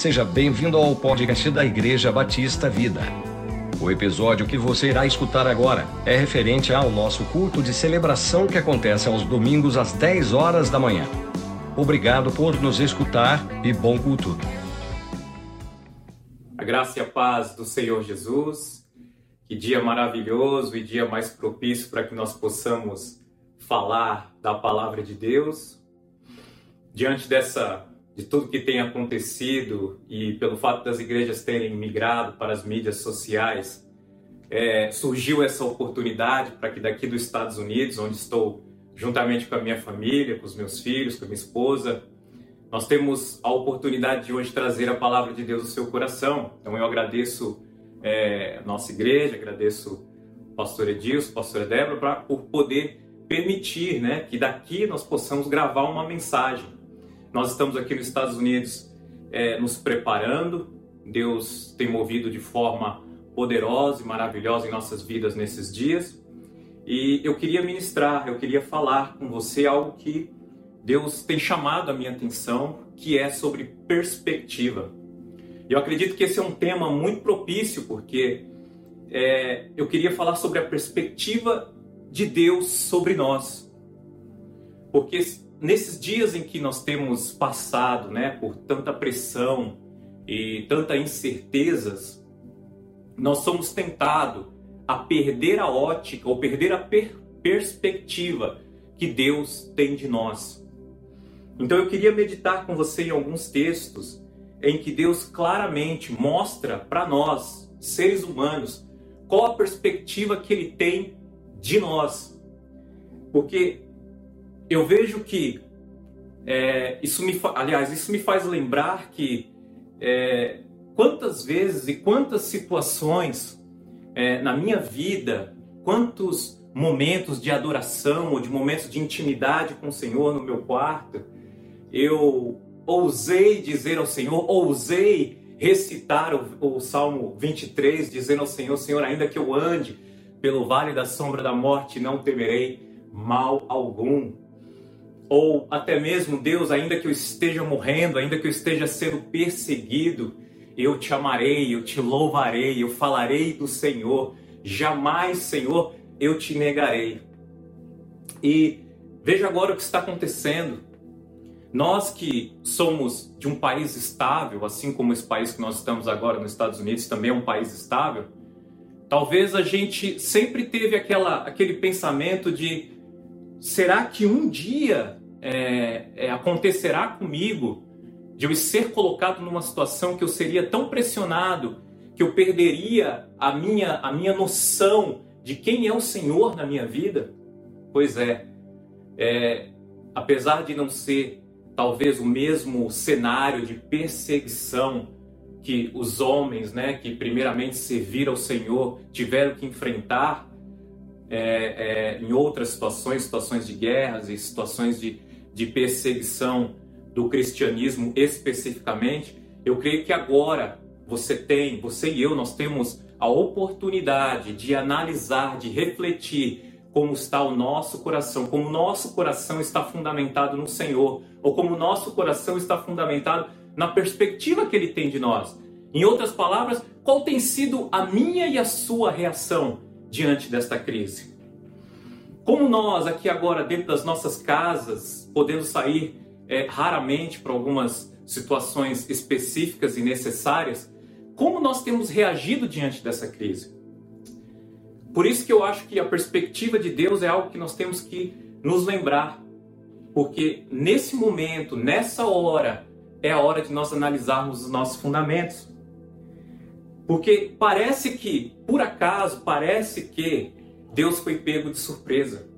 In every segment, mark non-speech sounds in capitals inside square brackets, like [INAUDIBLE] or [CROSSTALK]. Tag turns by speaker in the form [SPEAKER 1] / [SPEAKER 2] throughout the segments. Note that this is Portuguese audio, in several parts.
[SPEAKER 1] Seja bem-vindo ao podcast da Igreja Batista Vida. O episódio que você irá escutar agora é referente ao nosso culto de celebração que acontece aos domingos às 10 horas da manhã. Obrigado por nos escutar e bom culto.
[SPEAKER 2] A graça e a paz do Senhor Jesus. Que dia maravilhoso e dia mais propício para que nós possamos falar da palavra de Deus. Diante dessa de tudo que tem acontecido e pelo fato das igrejas terem migrado para as mídias sociais, é, surgiu essa oportunidade para que daqui dos Estados Unidos, onde estou juntamente com a minha família, com os meus filhos, com a minha esposa, nós temos a oportunidade de hoje trazer a palavra de Deus no seu coração. Então eu agradeço é, nossa igreja, agradeço o pastor Edilson, pastora Débora, pra, por poder permitir né, que daqui nós possamos gravar uma mensagem. Nós estamos aqui nos Estados Unidos é, nos preparando. Deus tem movido de forma poderosa e maravilhosa em nossas vidas nesses dias. E eu queria ministrar, eu queria falar com você algo que Deus tem chamado a minha atenção, que é sobre perspectiva. Eu acredito que esse é um tema muito propício, porque é, eu queria falar sobre a perspectiva de Deus sobre nós. Porque nesses dias em que nós temos passado, né, por tanta pressão e tanta incertezas, nós somos tentados a perder a ótica ou perder a per perspectiva que Deus tem de nós. Então eu queria meditar com você em alguns textos em que Deus claramente mostra para nós, seres humanos, qual a perspectiva que ele tem de nós. Porque eu vejo que é, isso me, aliás, isso me faz lembrar que é, quantas vezes e quantas situações é, na minha vida, quantos momentos de adoração ou de momentos de intimidade com o Senhor no meu quarto, eu ousei dizer ao Senhor, ousei recitar o, o Salmo 23, dizendo ao Senhor: Senhor, ainda que eu ande pelo vale da sombra da morte, não temerei mal algum ou até mesmo Deus, ainda que eu esteja morrendo, ainda que eu esteja sendo perseguido, eu te amarei, eu te louvarei, eu falarei do Senhor. Jamais, Senhor, eu te negarei. E veja agora o que está acontecendo. Nós que somos de um país estável, assim como esse país que nós estamos agora nos Estados Unidos também é um país estável, talvez a gente sempre teve aquela, aquele pensamento de será que um dia é, é, acontecerá comigo de eu ser colocado numa situação que eu seria tão pressionado que eu perderia a minha, a minha noção de quem é o Senhor na minha vida? Pois é, é apesar de não ser talvez o mesmo cenário de perseguição que os homens, né, que primeiramente serviram ao Senhor, tiveram que enfrentar é, é, em outras situações, situações de guerras e situações de, de perseguição do cristianismo especificamente, eu creio que agora você tem, você e eu, nós temos a oportunidade de analisar, de refletir como está o nosso coração, como o nosso coração está fundamentado no Senhor, ou como o nosso coração está fundamentado na perspectiva que Ele tem de nós. Em outras palavras, qual tem sido a minha e a sua reação diante desta crise? Como nós, aqui agora, dentro das nossas casas, podendo sair é, raramente para algumas situações específicas e necessárias, como nós temos reagido diante dessa crise? Por isso que eu acho que a perspectiva de Deus é algo que nós temos que nos lembrar, porque nesse momento, nessa hora, é a hora de nós analisarmos os nossos fundamentos. Porque parece que, por acaso, parece que Deus foi pego de surpresa.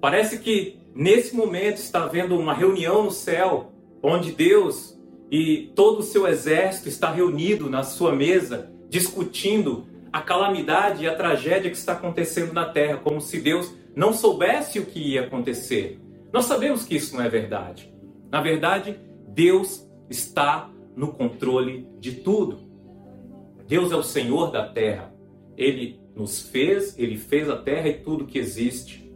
[SPEAKER 2] Parece que nesse momento está havendo uma reunião no céu, onde Deus e todo o seu exército está reunido na sua mesa, discutindo a calamidade e a tragédia que está acontecendo na terra, como se Deus não soubesse o que ia acontecer. Nós sabemos que isso não é verdade. Na verdade, Deus está no controle de tudo. Deus é o Senhor da terra. Ele nos fez, ele fez a terra e tudo que existe.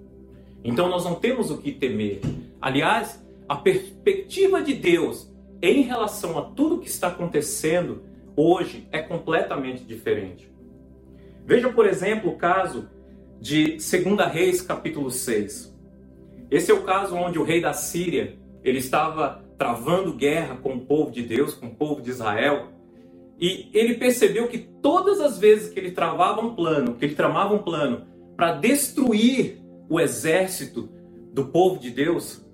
[SPEAKER 2] Então nós não temos o que temer. Aliás, a perspectiva de Deus em relação a tudo que está acontecendo hoje é completamente diferente. Veja, por exemplo, o caso de 2 Reis, capítulo 6. Esse é o caso onde o rei da Síria, ele estava travando guerra com o povo de Deus, com o povo de Israel, e ele percebeu que todas as vezes que ele travava um plano, que ele tramava um plano para destruir o exército do povo de Deus,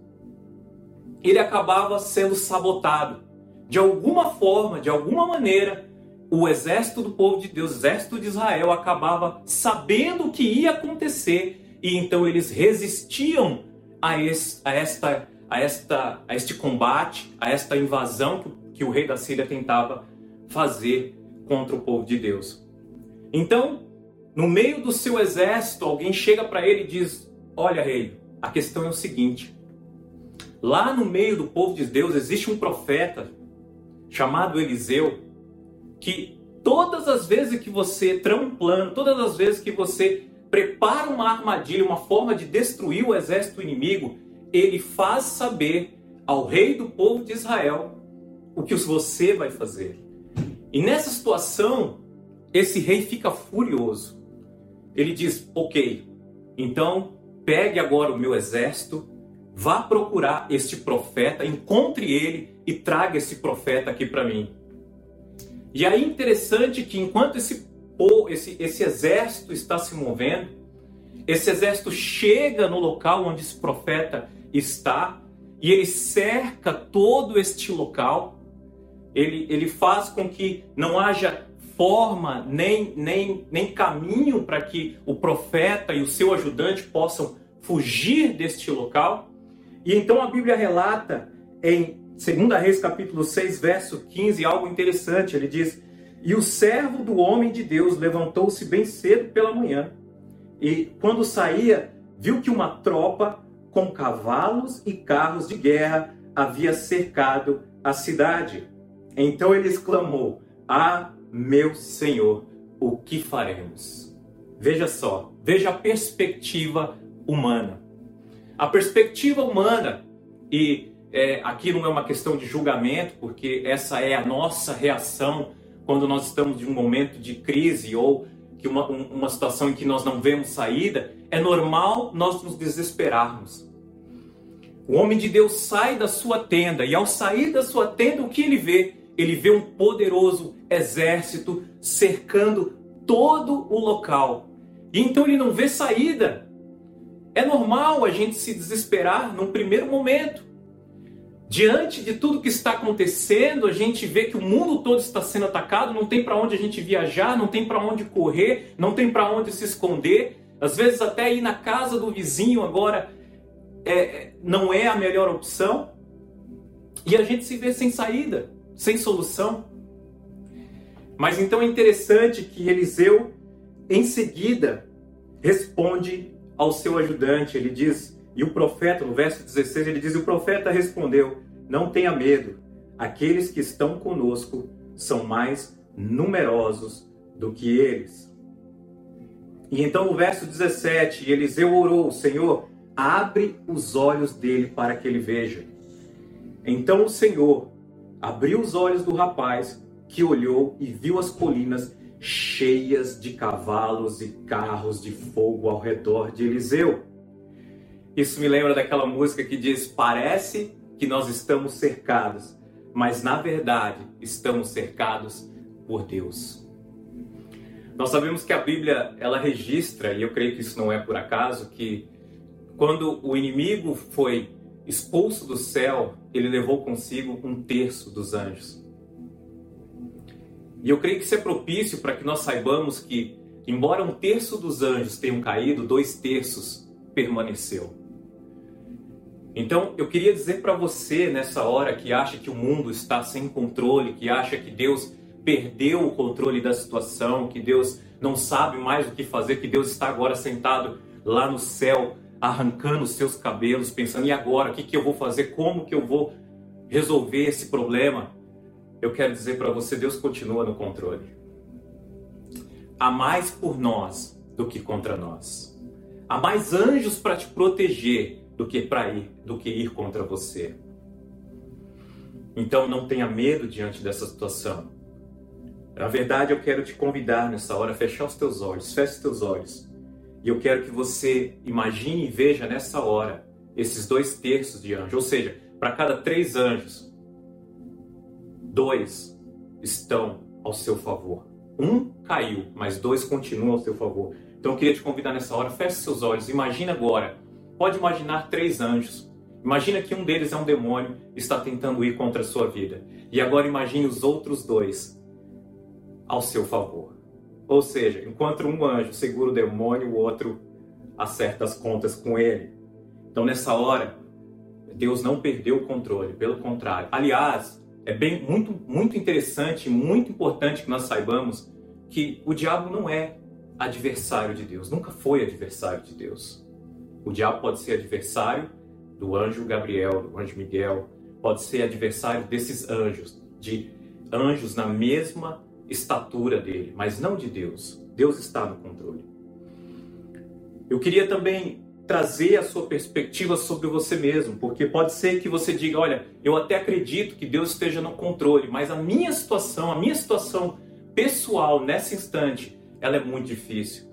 [SPEAKER 2] ele acabava sendo sabotado. De alguma forma, de alguma maneira, o exército do povo de Deus, o exército de Israel, acabava sabendo o que ia acontecer e então eles resistiam a, esse, a, esta, a, esta, a este combate, a esta invasão que, que o rei da Síria tentava fazer contra o povo de Deus. Então, no meio do seu exército, alguém chega para ele e diz: Olha, rei, a questão é o seguinte. Lá no meio do povo de Deus existe um profeta chamado Eliseu que todas as vezes que você trama um plano, todas as vezes que você prepara uma armadilha, uma forma de destruir o exército inimigo, ele faz saber ao rei do povo de Israel o que você vai fazer. E nessa situação, esse rei fica furioso. Ele diz: Ok, então pegue agora o meu exército, vá procurar este profeta, encontre ele e traga esse profeta aqui para mim. E aí interessante que enquanto esse, esse, esse exército está se movendo, esse exército chega no local onde esse profeta está e ele cerca todo este local. Ele, ele faz com que não haja forma nem, nem, nem caminho para que o profeta e o seu ajudante possam fugir deste local. E então a Bíblia relata em Segunda Reis capítulo 6, verso 15, algo interessante, ele diz: "E o servo do homem de Deus levantou-se bem cedo pela manhã, e quando saía, viu que uma tropa com cavalos e carros de guerra havia cercado a cidade. Então ele exclamou: Ah, meu Senhor, o que faremos? Veja só, veja a perspectiva humana. A perspectiva humana, e é, aqui não é uma questão de julgamento, porque essa é a nossa reação quando nós estamos de um momento de crise ou que uma, uma situação em que nós não vemos saída, é normal nós nos desesperarmos. O homem de Deus sai da sua tenda e ao sair da sua tenda, o que ele vê? Ele vê um poderoso exército cercando todo o local. E então ele não vê saída. É normal a gente se desesperar num primeiro momento. Diante de tudo que está acontecendo, a gente vê que o mundo todo está sendo atacado, não tem para onde a gente viajar, não tem para onde correr, não tem para onde se esconder. Às vezes até ir na casa do vizinho agora é, não é a melhor opção. E a gente se vê sem saída, sem solução. Mas então é interessante que Eliseu, em seguida, responde ao seu ajudante. Ele diz: e o profeta, no verso 16, ele diz: O profeta respondeu: Não tenha medo, aqueles que estão conosco são mais numerosos do que eles. E então no verso 17, Eliseu orou: Senhor, abre os olhos dele para que ele veja. Então o Senhor abriu os olhos do rapaz, que olhou e viu as colinas cheias de cavalos e carros de fogo ao redor de Eliseu. Isso me lembra daquela música que diz: Parece que nós estamos cercados, mas na verdade estamos cercados por Deus. Nós sabemos que a Bíblia ela registra, e eu creio que isso não é por acaso, que quando o inimigo foi expulso do céu, ele levou consigo um terço dos anjos. E eu creio que isso é propício para que nós saibamos que, embora um terço dos anjos tenham caído, dois terços permaneceu. Então, eu queria dizer para você nessa hora que acha que o mundo está sem controle, que acha que Deus perdeu o controle da situação, que Deus não sabe mais o que fazer, que Deus está agora sentado lá no céu, arrancando os seus cabelos, pensando: e agora? O que, que eu vou fazer? Como que eu vou resolver esse problema? Eu quero dizer para você: Deus continua no controle. Há mais por nós do que contra nós. Há mais anjos para te proteger do que para ir, do que ir contra você. Então não tenha medo diante dessa situação. Na verdade, eu quero te convidar nessa hora a fechar os teus olhos, feche os teus olhos. E eu quero que você imagine e veja nessa hora esses dois terços de anjos. Ou seja, para cada três anjos, dois estão ao seu favor. Um caiu, mas dois continuam ao seu favor. Então eu queria te convidar nessa hora, feche seus olhos, imagina agora. Pode imaginar três anjos. Imagina que um deles é um demônio e está tentando ir contra a sua vida. E agora imagine os outros dois ao seu favor. Ou seja, enquanto um anjo segura o demônio, o outro acerta as contas com ele. Então nessa hora, Deus não perdeu o controle, pelo contrário. Aliás, é bem muito muito interessante, muito importante que nós saibamos que o diabo não é adversário de Deus, nunca foi adversário de Deus. O diabo pode ser adversário do anjo Gabriel, do anjo Miguel, pode ser adversário desses anjos, de anjos na mesma estatura dele, mas não de Deus. Deus está no controle. Eu queria também trazer a sua perspectiva sobre você mesmo, porque pode ser que você diga, olha, eu até acredito que Deus esteja no controle, mas a minha situação, a minha situação pessoal nesse instante, ela é muito difícil,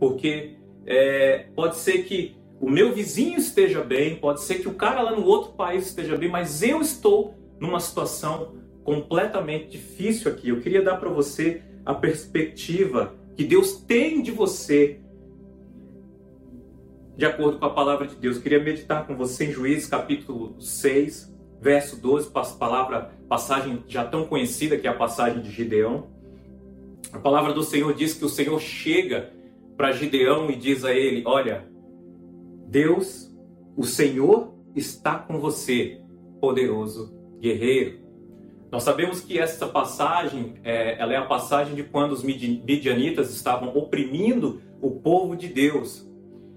[SPEAKER 2] porque é, pode ser que o meu vizinho esteja bem, pode ser que o cara lá no outro país esteja bem, mas eu estou numa situação completamente difícil aqui. Eu queria dar para você a perspectiva que Deus tem de você de acordo com a palavra de Deus. Eu queria meditar com você em Juízes capítulo 6, verso 12, palavra, passagem já tão conhecida que é a passagem de Gideão. A palavra do Senhor diz que o Senhor chega para Gideão e diz a ele: Olha, Deus, o Senhor está com você, poderoso guerreiro. Nós sabemos que essa passagem, é, ela é a passagem de quando os midianitas estavam oprimindo o povo de Deus.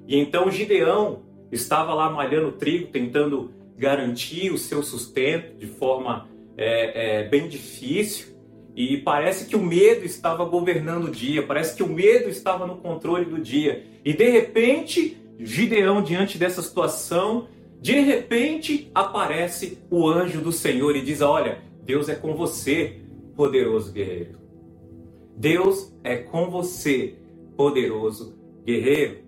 [SPEAKER 2] E então Gideão estava lá malhando trigo, tentando garantir o seu sustento de forma é, é, bem difícil. E parece que o medo estava governando o dia, parece que o medo estava no controle do dia. E de repente, Gideão, diante dessa situação, de repente aparece o anjo do Senhor e diz: Olha, Deus é com você, poderoso guerreiro. Deus é com você, poderoso guerreiro.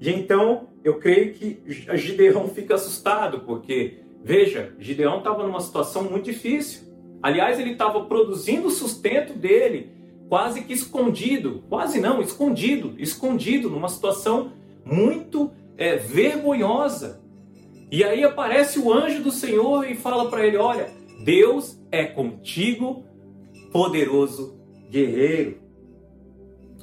[SPEAKER 2] E então eu creio que Gideão fica assustado, porque, veja, Gideão estava numa situação muito difícil. Aliás, ele estava produzindo o sustento dele, quase que escondido, quase não, escondido, escondido, numa situação muito é, vergonhosa. E aí aparece o anjo do Senhor e fala para ele: Olha, Deus é contigo, poderoso guerreiro.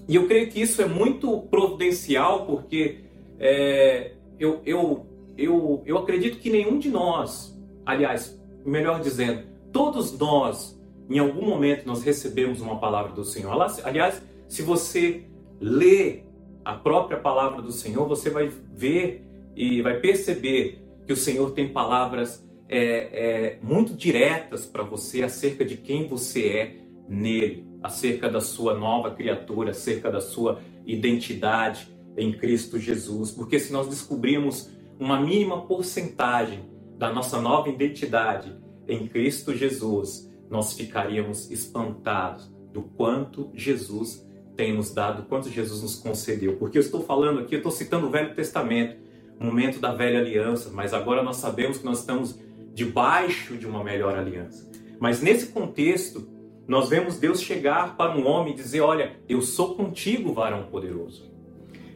[SPEAKER 2] E eu creio que isso é muito providencial, porque é, eu, eu, eu, eu acredito que nenhum de nós, aliás, melhor dizendo, todos nós, em algum momento, nós recebemos uma palavra do Senhor. Aliás, se você lê a própria palavra do Senhor, você vai ver e vai perceber que o Senhor tem palavras é, é, muito diretas para você acerca de quem você é nele, acerca da sua nova criatura, acerca da sua identidade em Cristo Jesus. Porque se nós descobrirmos uma mínima porcentagem da nossa nova identidade em Cristo Jesus, nós ficaríamos espantados do quanto Jesus tem nos dado, quanto Jesus nos concedeu. Porque eu estou falando aqui, eu estou citando o Velho Testamento, momento da velha aliança, mas agora nós sabemos que nós estamos debaixo de uma melhor aliança. Mas nesse contexto, nós vemos Deus chegar para um homem e dizer: Olha, eu sou contigo, varão poderoso.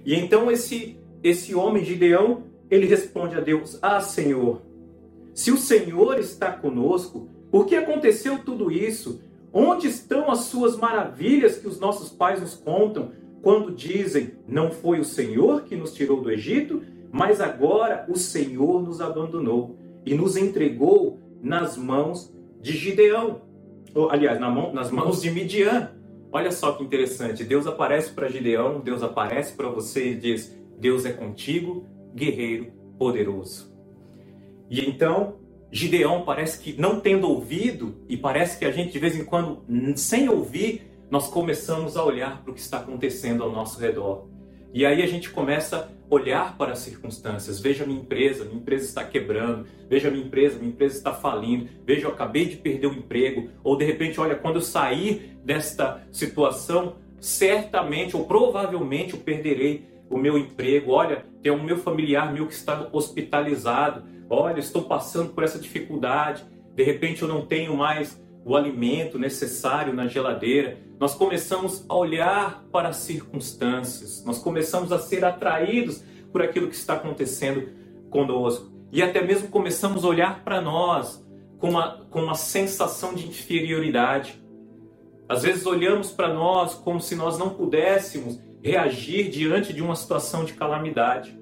[SPEAKER 2] E então esse, esse homem, Gideão, ele responde a Deus: Ah, Senhor, se o Senhor está conosco, por que aconteceu tudo isso? Onde estão as suas maravilhas que os nossos pais nos contam quando dizem: Não foi o Senhor que nos tirou do Egito, mas agora o Senhor nos abandonou e nos entregou nas mãos de Gideão. Ou, aliás, na mão, nas mãos de Midian. Olha só que interessante. Deus aparece para Gideão, Deus aparece para você e diz: Deus é contigo, guerreiro poderoso. E então, Gideão parece que não tendo ouvido, e parece que a gente de vez em quando, sem ouvir, nós começamos a olhar para o que está acontecendo ao nosso redor. E aí a gente começa olhar para as circunstâncias. Veja minha empresa, minha empresa está quebrando. Veja minha empresa, minha empresa está falindo. Veja, eu acabei de perder o emprego. Ou de repente, olha, quando eu sair desta situação, certamente ou provavelmente eu perderei o meu emprego. Olha, tem um meu familiar meu que está hospitalizado. Olha, estou passando por essa dificuldade. De repente eu não tenho mais o alimento necessário na geladeira. Nós começamos a olhar para as circunstâncias. Nós começamos a ser atraídos por aquilo que está acontecendo conosco. E até mesmo começamos a olhar para nós com uma, com uma sensação de inferioridade. Às vezes olhamos para nós como se nós não pudéssemos reagir diante de uma situação de calamidade.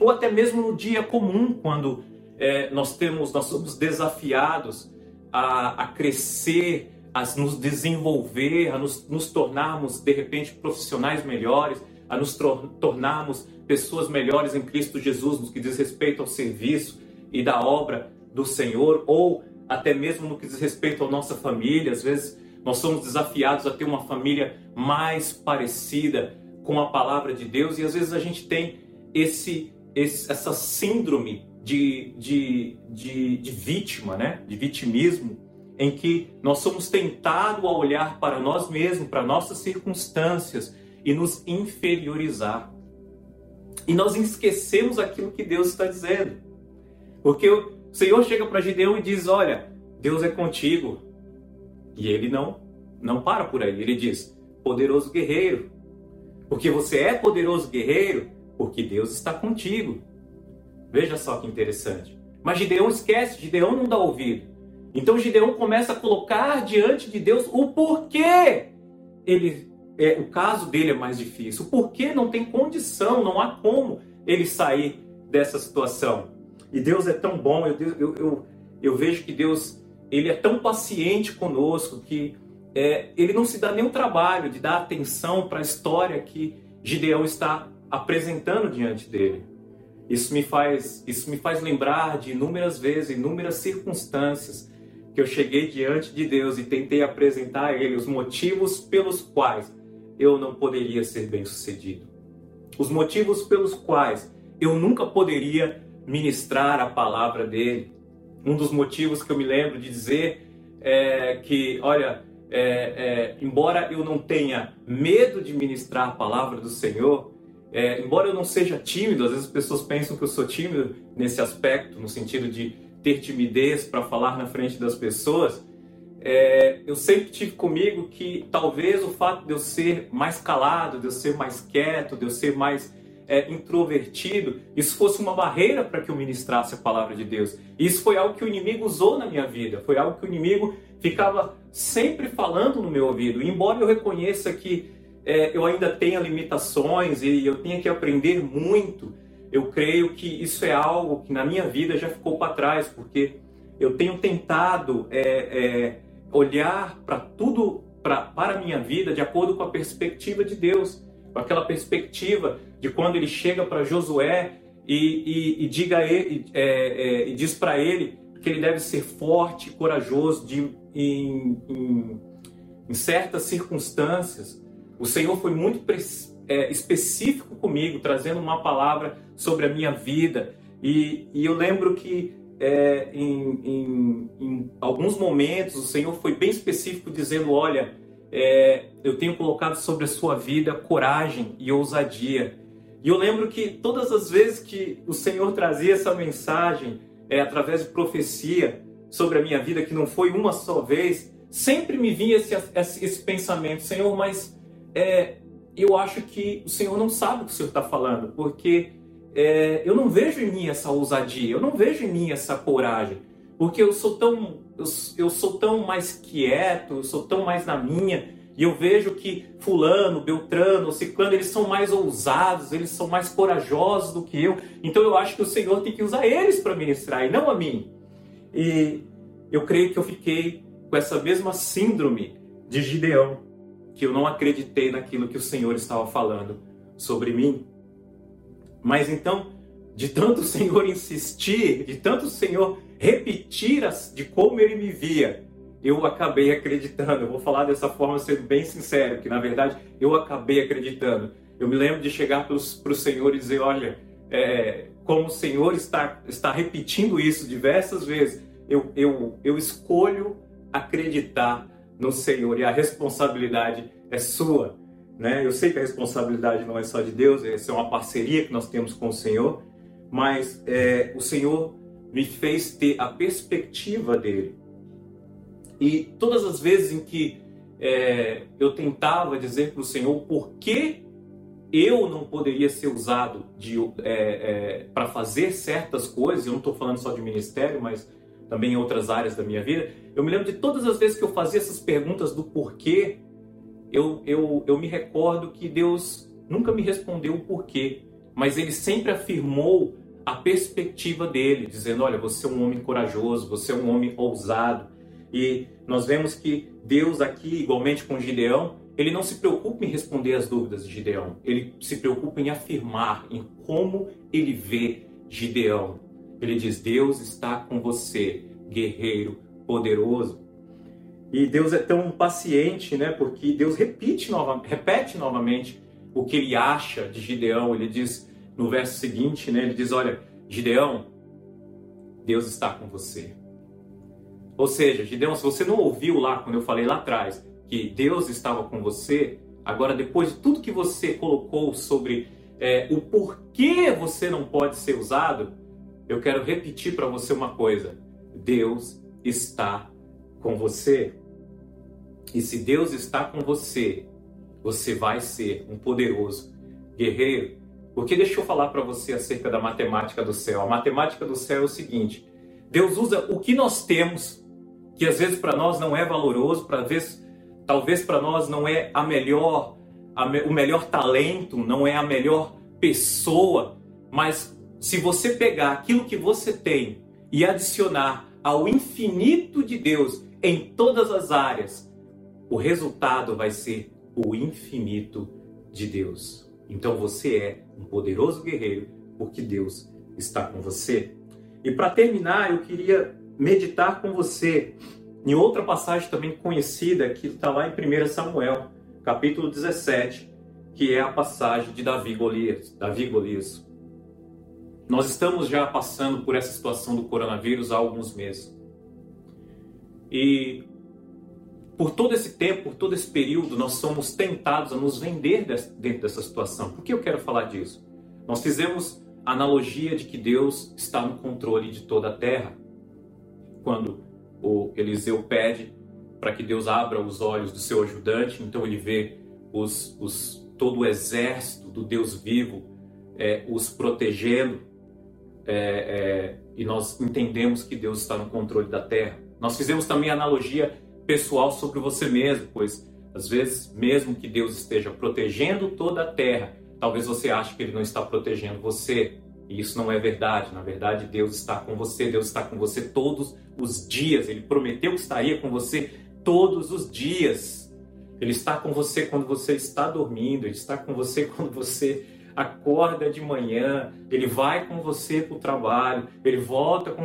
[SPEAKER 2] Ou até mesmo no dia comum, quando é, nós temos, nós somos desafiados a, a crescer, a nos desenvolver, a nos, nos, tornarmos de repente profissionais melhores, a nos tornarmos pessoas melhores em Cristo Jesus, no que diz respeito ao serviço e da obra do Senhor, ou até mesmo no que diz respeito à nossa família. Às vezes nós somos desafiados a ter uma família mais parecida com a palavra de Deus e às vezes a gente tem esse, esse essa síndrome de, de, de, de vítima, né? de vitimismo, em que nós somos tentados a olhar para nós mesmos, para nossas circunstâncias e nos inferiorizar. E nós esquecemos aquilo que Deus está dizendo. Porque o Senhor chega para Gideão e diz: Olha, Deus é contigo. E ele não, não para por aí. Ele diz: Poderoso guerreiro. Porque você é poderoso guerreiro, porque Deus está contigo. Veja só que interessante. Mas Gideão esquece, Gideão não dá ouvido. Então Gideão começa a colocar diante de Deus o porquê ele é, o caso dele é mais difícil, o porquê não tem condição, não há como ele sair dessa situação. E Deus é tão bom, eu, eu, eu, eu vejo que Deus ele é tão paciente conosco que é, ele não se dá nem o trabalho de dar atenção para a história que Gideão está apresentando diante dele. Isso me faz, isso me faz lembrar de inúmeras vezes, inúmeras circunstâncias que eu cheguei diante de Deus e tentei apresentar a Ele os motivos pelos quais eu não poderia ser bem-sucedido. Os motivos pelos quais eu nunca poderia ministrar a palavra dele. Um dos motivos que eu me lembro de dizer é que, olha, é, é, embora eu não tenha medo de ministrar a palavra do Senhor, é, embora eu não seja tímido, às vezes as pessoas pensam que eu sou tímido nesse aspecto, no sentido de ter timidez para falar na frente das pessoas, é, eu sempre tive comigo que talvez o fato de eu ser mais calado, de eu ser mais quieto, de eu ser mais é, introvertido, isso fosse uma barreira para que eu ministrasse a palavra de Deus. Isso foi algo que o inimigo usou na minha vida, foi algo que o inimigo ficava sempre falando no meu ouvido. E embora eu reconheça que é, eu ainda tenha limitações e eu tenha que aprender muito, eu creio que isso é algo que na minha vida já ficou para trás, porque eu tenho tentado é, é, olhar para tudo, pra, para a minha vida, de acordo com a perspectiva de Deus, com aquela perspectiva de quando ele chega para Josué e, e, e, diga ele, é, é, e diz para ele que ele deve ser forte, corajoso de, em, em, em certas circunstâncias. O Senhor foi muito é, específico comigo, trazendo uma palavra sobre a minha vida. E, e eu lembro que é, em, em, em, alguns momentos o Senhor foi bem específico, dizendo: Olha, é, eu tenho colocado sobre a sua vida coragem e ousadia. E eu lembro que todas as vezes que o Senhor trazia essa mensagem, é, através de profecia sobre a minha vida, que não foi uma só vez, sempre me vinha esse, esse, esse pensamento: Senhor, mas é, eu acho que o Senhor não sabe o que o Senhor está falando, porque é, eu não vejo em mim essa ousadia, eu não vejo em mim essa coragem, porque eu sou tão, eu, eu sou tão mais quieto, eu sou tão mais na minha, e eu vejo que fulano, Beltrano, Ciclano, eles são mais ousados, eles são mais corajosos do que eu, então eu acho que o Senhor tem que usar eles para ministrar, e não a mim. E eu creio que eu fiquei com essa mesma síndrome de Gideão, que eu não acreditei naquilo que o Senhor estava falando sobre mim. Mas então, de tanto o Senhor insistir, de tanto o Senhor repetir as, de como ele me via, eu acabei acreditando. Eu vou falar dessa forma sendo bem sincero, que na verdade eu acabei acreditando Eu me lembro de chegar para o Senhor e dizer: Olha, é, como o Senhor está, está repetindo isso diversas vezes, eu, eu, eu escolho acreditar no Senhor e a responsabilidade é sua. Né? Eu sei que a responsabilidade não é só de Deus, essa é uma parceria que nós temos com o Senhor, mas é, o Senhor me fez ter a perspectiva dele. E todas as vezes em que é, eu tentava dizer para o Senhor por que eu não poderia ser usado é, é, para fazer certas coisas, eu não estou falando só de ministério, mas também em outras áreas da minha vida, eu me lembro de todas as vezes que eu fazia essas perguntas do porquê, eu, eu, eu me recordo que Deus nunca me respondeu o porquê, mas Ele sempre afirmou a perspectiva dele, dizendo: Olha, você é um homem corajoso, você é um homem ousado. E nós vemos que Deus, aqui, igualmente com Gideão, ele não se preocupa em responder as dúvidas de Gideão, ele se preocupa em afirmar em como ele vê Gideão. Ele diz: Deus está com você, guerreiro poderoso. E Deus é tão paciente, né? Porque Deus repete, nova, repete novamente o que ele acha de Gideão. Ele diz no verso seguinte, né? Ele diz: Olha, Gideão, Deus está com você. Ou seja, Gideão, se você não ouviu lá quando eu falei lá atrás que Deus estava com você, agora depois de tudo que você colocou sobre é, o porquê você não pode ser usado, eu quero repetir para você uma coisa: Deus está com você. E se Deus está com você, você vai ser um poderoso guerreiro. Porque deixa eu falar para você acerca da matemática do céu. A matemática do céu é o seguinte: Deus usa o que nós temos, que às vezes para nós não é valoroso, para vezes, talvez para nós não é a melhor, a me, o melhor talento, não é a melhor pessoa, mas se você pegar aquilo que você tem e adicionar ao infinito de Deus em todas as áreas, o resultado vai ser o infinito de Deus. Então você é um poderoso guerreiro porque Deus está com você. E para terminar, eu queria meditar com você em outra passagem também conhecida que está lá em 1 Samuel, capítulo 17, que é a passagem de Davi Golias. Davi Golias. Nós estamos já passando por essa situação do coronavírus há alguns meses. E por todo esse tempo, por todo esse período, nós somos tentados a nos vender dentro dessa situação. Por que eu quero falar disso? Nós fizemos a analogia de que Deus está no controle de toda a terra. Quando o Eliseu pede para que Deus abra os olhos do seu ajudante, então ele vê os, os, todo o exército do Deus vivo é, os protegendo, é, é, e nós entendemos que Deus está no controle da terra. Nós fizemos também analogia pessoal sobre você mesmo, pois às vezes, mesmo que Deus esteja protegendo toda a terra, talvez você ache que Ele não está protegendo você. E isso não é verdade. Na verdade, Deus está com você, Deus está com você todos os dias. Ele prometeu que estaria com você todos os dias. Ele está com você quando você está dormindo, Ele está com você quando você acorda de manhã, Ele vai com você para o trabalho, Ele volta com,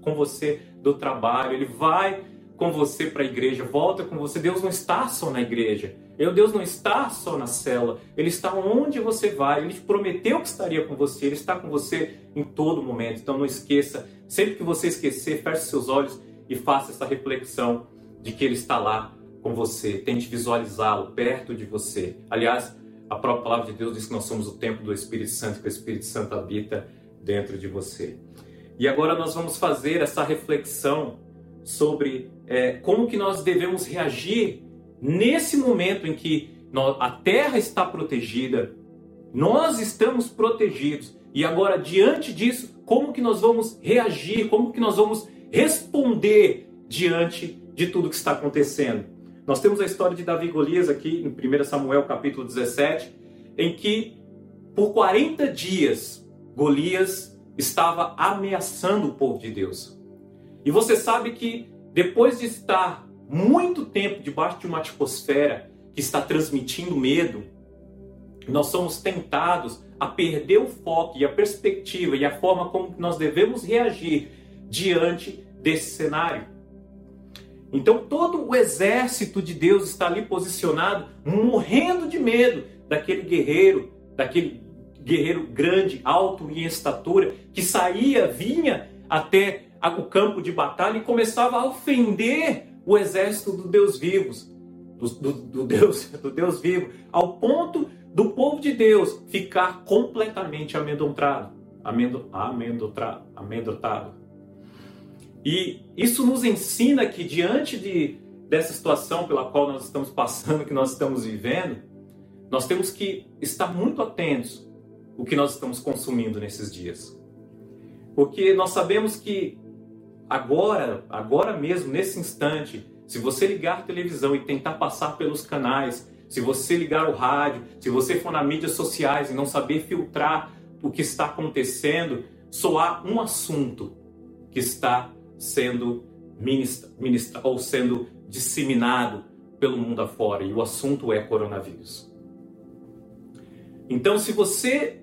[SPEAKER 2] com você do trabalho, Ele vai com você para a igreja, volta com você. Deus não está só na igreja. Deus não está só na cela. Ele está onde você vai. Ele te prometeu que estaria com você. Ele está com você em todo momento. Então não esqueça. Sempre que você esquecer, feche seus olhos e faça essa reflexão de que Ele está lá com você. Tente visualizá-lo perto de você. Aliás, a própria palavra de Deus diz que nós somos o templo do Espírito Santo, que o Espírito Santo habita dentro de você. E agora nós vamos fazer essa reflexão sobre é, como que nós devemos reagir nesse momento em que nós, a terra está protegida, nós estamos protegidos e agora diante disso, como que nós vamos reagir, como que nós vamos responder diante de tudo que está acontecendo. Nós temos a história de Davi e Golias aqui em 1 Samuel capítulo 17, em que por 40 dias Golias estava ameaçando o povo de Deus. E você sabe que depois de estar muito tempo debaixo de uma atmosfera que está transmitindo medo, nós somos tentados a perder o foco e a perspectiva e a forma como nós devemos reagir diante desse cenário. Então todo o exército de Deus está ali posicionado, morrendo de medo daquele guerreiro, daquele guerreiro grande, alto em estatura, que saía, vinha até o campo de batalha e começava a ofender o exército do Deus vivos, do, do, do Deus, [LAUGHS] do Deus vivo, ao ponto do povo de Deus ficar completamente amedrontado, amedrontado, amedrontado. E isso nos ensina que diante de, dessa situação pela qual nós estamos passando, que nós estamos vivendo, nós temos que estar muito atentos o que nós estamos consumindo nesses dias. Porque nós sabemos que agora, agora mesmo, nesse instante, se você ligar a televisão e tentar passar pelos canais, se você ligar o rádio, se você for nas mídias sociais e não saber filtrar o que está acontecendo, só há um assunto que está sendo ministra, ou sendo disseminado pelo mundo afora, e o assunto é coronavírus. Então, se você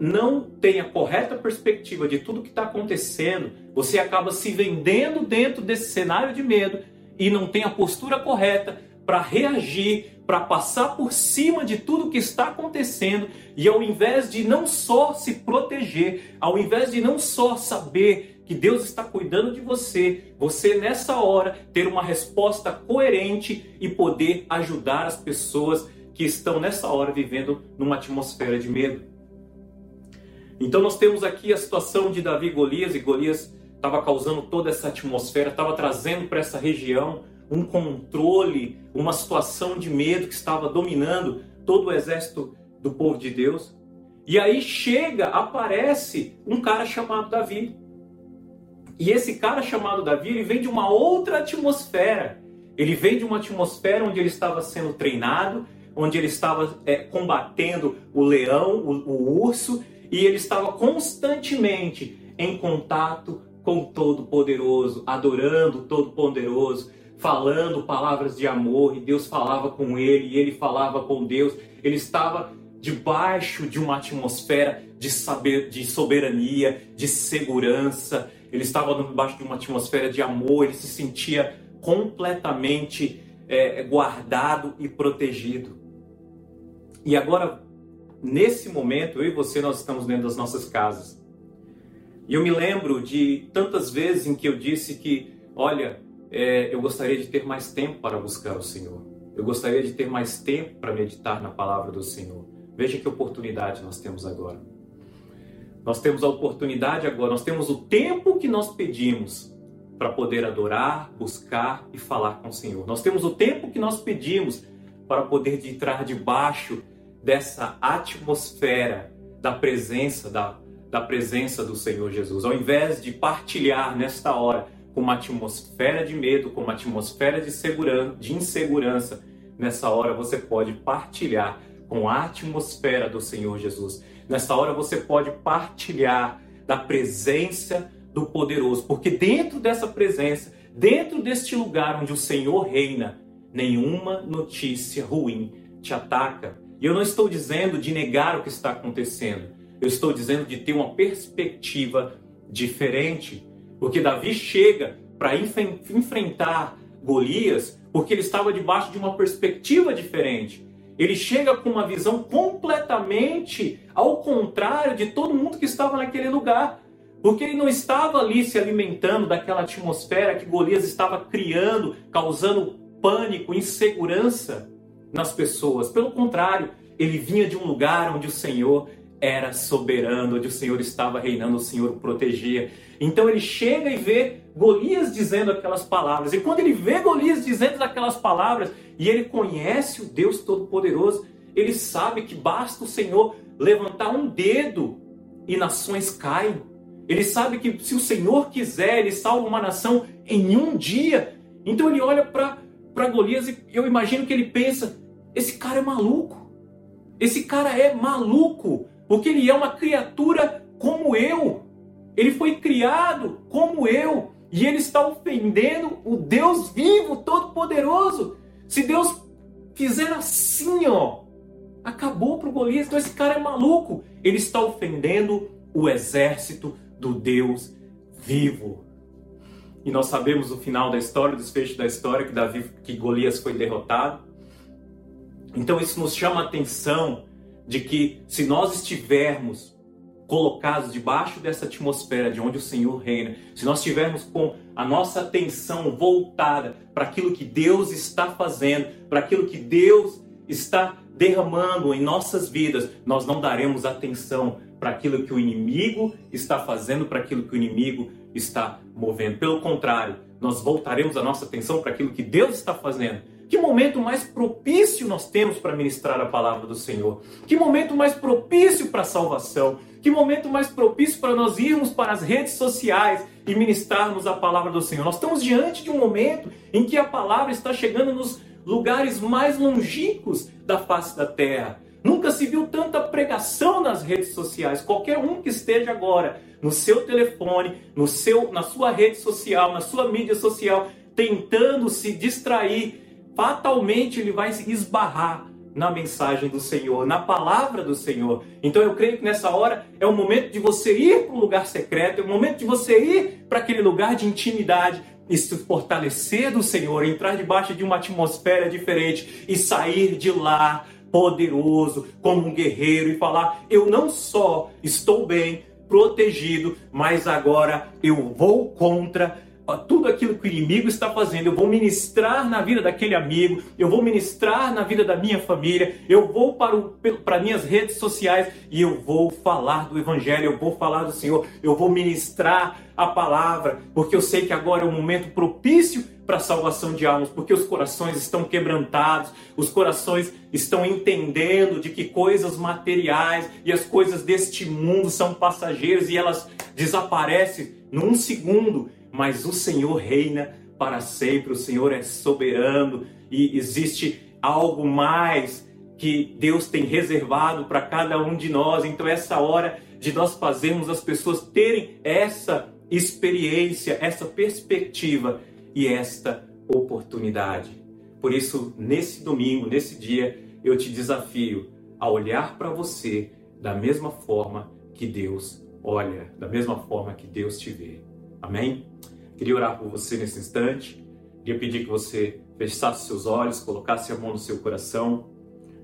[SPEAKER 2] não tem a correta perspectiva de tudo que está acontecendo, você acaba se vendendo dentro desse cenário de medo e não tem a postura correta para reagir, para passar por cima de tudo que está acontecendo e ao invés de não só se proteger, ao invés de não só saber que Deus está cuidando de você, você nessa hora ter uma resposta coerente e poder ajudar as pessoas que estão nessa hora vivendo numa atmosfera de medo. Então nós temos aqui a situação de Davi e Golias, e Golias estava causando toda essa atmosfera, estava trazendo para essa região um controle, uma situação de medo que estava dominando todo o exército do povo de Deus. E aí chega, aparece um cara chamado Davi. E esse cara chamado Davi, ele vem de uma outra atmosfera. Ele vem de uma atmosfera onde ele estava sendo treinado, onde ele estava é, combatendo o leão, o, o urso, e ele estava constantemente em contato com o Todo-Poderoso, adorando o Todo-Poderoso, falando palavras de amor, e Deus falava com ele, e ele falava com Deus. Ele estava debaixo de uma atmosfera de saber, de soberania, de segurança. Ele estava debaixo de uma atmosfera de amor. Ele se sentia completamente é, guardado e protegido. E agora nesse momento, eu e você, nós estamos dentro das nossas casas. E eu me lembro de tantas vezes em que eu disse que, olha, é, eu gostaria de ter mais tempo para buscar o Senhor. Eu gostaria de ter mais tempo para meditar na palavra do Senhor. Veja que oportunidade nós temos agora. Nós temos a oportunidade agora, nós temos o tempo que nós pedimos para poder adorar, buscar e falar com o Senhor. Nós temos o tempo que nós pedimos para poder entrar debaixo dessa atmosfera da presença da, da presença do Senhor Jesus. Ao invés de partilhar nesta hora com uma atmosfera de medo, com uma atmosfera de, segurança, de insegurança, nessa hora você pode partilhar com a atmosfera do Senhor Jesus. Nessa hora você pode partilhar da presença do poderoso, porque dentro dessa presença, dentro deste lugar onde o Senhor reina, nenhuma notícia ruim te ataca, e eu não estou dizendo de negar o que está acontecendo. Eu estou dizendo de ter uma perspectiva diferente. Porque Davi chega para enfrentar Golias porque ele estava debaixo de uma perspectiva diferente. Ele chega com uma visão completamente ao contrário de todo mundo que estava naquele lugar. Porque ele não estava ali se alimentando daquela atmosfera que Golias estava criando, causando pânico, insegurança nas pessoas. Pelo contrário, ele vinha de um lugar onde o Senhor era soberano, onde o Senhor estava reinando, o Senhor o protegia. Então ele chega e vê Golias dizendo aquelas palavras. E quando ele vê Golias dizendo aquelas palavras, e ele conhece o Deus Todo-Poderoso, ele sabe que basta o Senhor levantar um dedo e nações caem. Ele sabe que se o Senhor quiser, ele salva uma nação em um dia. Então ele olha para Golias e eu imagino que ele pensa: esse cara é maluco. Esse cara é maluco, porque ele é uma criatura como eu. Ele foi criado como eu e ele está ofendendo o Deus vivo, todo-poderoso. Se Deus fizer assim, ó, acabou para o Golias. Então esse cara é maluco. Ele está ofendendo o exército do Deus vivo. E nós sabemos o final da história, o desfecho da história, que Davi, que Golias foi derrotado. Então isso nos chama a atenção de que se nós estivermos colocados debaixo dessa atmosfera de onde o Senhor reina, se nós estivermos com a nossa atenção voltada para aquilo que Deus está fazendo, para aquilo que Deus está derramando em nossas vidas, nós não daremos atenção para aquilo que o inimigo está fazendo, para aquilo que o inimigo está movendo. Pelo contrário, nós voltaremos a nossa atenção para aquilo que Deus está fazendo que momento mais propício nós temos para ministrar a palavra do Senhor? Que momento mais propício para a salvação? Que momento mais propício para nós irmos para as redes sociais e ministrarmos a palavra do Senhor? Nós estamos diante de um momento em que a palavra está chegando nos lugares mais longínquos da face da terra. Nunca se viu tanta pregação nas redes sociais. Qualquer um que esteja agora no seu telefone, no seu, na sua rede social, na sua mídia social, tentando se distrair fatalmente ele vai se esbarrar na mensagem do Senhor, na palavra do Senhor. Então eu creio que nessa hora é o momento de você ir para o lugar secreto, é o momento de você ir para aquele lugar de intimidade e se fortalecer do Senhor, entrar debaixo de uma atmosfera diferente e sair de lá poderoso, como um guerreiro e falar: eu não só estou bem, protegido, mas agora eu vou contra tudo aquilo que o inimigo está fazendo, eu vou ministrar na vida daquele amigo, eu vou ministrar na vida da minha família, eu vou para, o, para minhas redes sociais e eu vou falar do Evangelho, eu vou falar do Senhor, eu vou ministrar a palavra, porque eu sei que agora é um momento propício para a salvação de almas, porque os corações estão quebrantados, os corações estão entendendo de que coisas materiais e as coisas deste mundo são passageiras e elas desaparecem num segundo mas o Senhor reina para sempre, o Senhor é soberano e existe algo mais que Deus tem reservado para cada um de nós. Então, essa hora de nós fazermos as pessoas terem essa experiência, essa perspectiva e esta oportunidade. Por isso, nesse domingo, nesse dia, eu te desafio a olhar para você da mesma forma que Deus olha, da mesma forma que Deus te vê. Amém? Queria orar por você nesse instante. Queria pedir que você fechasse seus olhos, colocasse a mão no seu coração.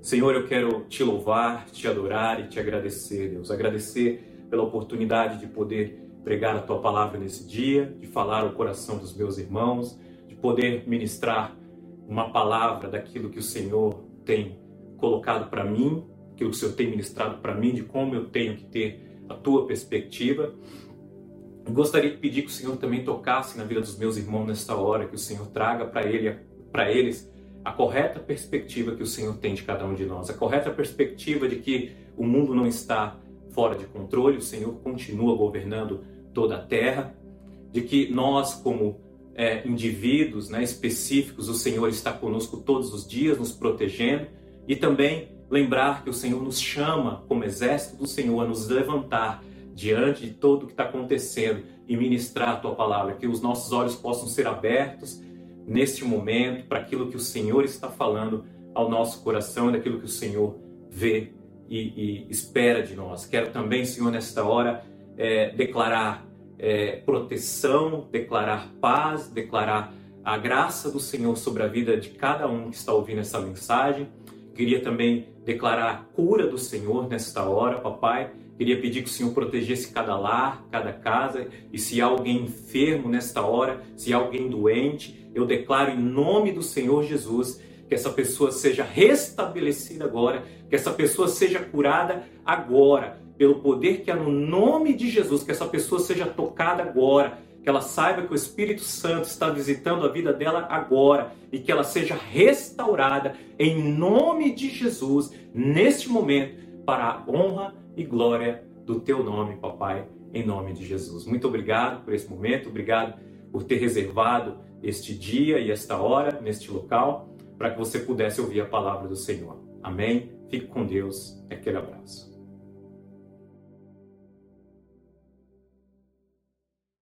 [SPEAKER 2] Senhor, eu quero te louvar, te adorar e te agradecer, Deus. Agradecer pela oportunidade de poder pregar a tua palavra nesse dia, de falar ao coração dos meus irmãos, de poder ministrar uma palavra daquilo que o Senhor tem colocado para mim, que o Senhor tem ministrado para mim, de como eu tenho que ter a tua perspectiva. Gostaria de pedir que o Senhor também tocasse na vida dos meus irmãos nesta hora, que o Senhor traga para ele, para eles a correta perspectiva que o Senhor tem de cada um de nós, a correta perspectiva de que o mundo não está fora de controle, o Senhor continua governando toda a terra, de que nós, como é, indivíduos né, específicos, o Senhor está conosco todos os dias, nos protegendo, e também lembrar que o Senhor nos chama, como exército do Senhor, a nos levantar diante de tudo o que está acontecendo e ministrar a tua palavra, que os nossos olhos possam ser abertos neste momento para aquilo que o Senhor está falando ao nosso coração daquilo que o Senhor vê e, e espera de nós. Quero também, Senhor, nesta hora, é, declarar é, proteção, declarar paz, declarar a graça do Senhor sobre a vida de cada um que está ouvindo essa mensagem. Queria também declarar a cura do Senhor nesta hora, papai Queria pedir que o Senhor protegesse cada lar, cada casa, e se há alguém enfermo nesta hora, se há alguém doente, eu declaro em nome do Senhor Jesus que essa pessoa seja restabelecida agora, que essa pessoa seja curada agora, pelo poder que há no nome de Jesus, que essa pessoa seja tocada agora, que ela saiba que o Espírito Santo está visitando a vida dela agora e que ela seja restaurada em nome de Jesus neste momento para a honra e glória do teu nome, papai, em nome de Jesus. Muito obrigado por esse momento, obrigado por ter reservado este dia e esta hora neste local para que você pudesse ouvir a palavra do Senhor. Amém? Fique com Deus. Aquele abraço.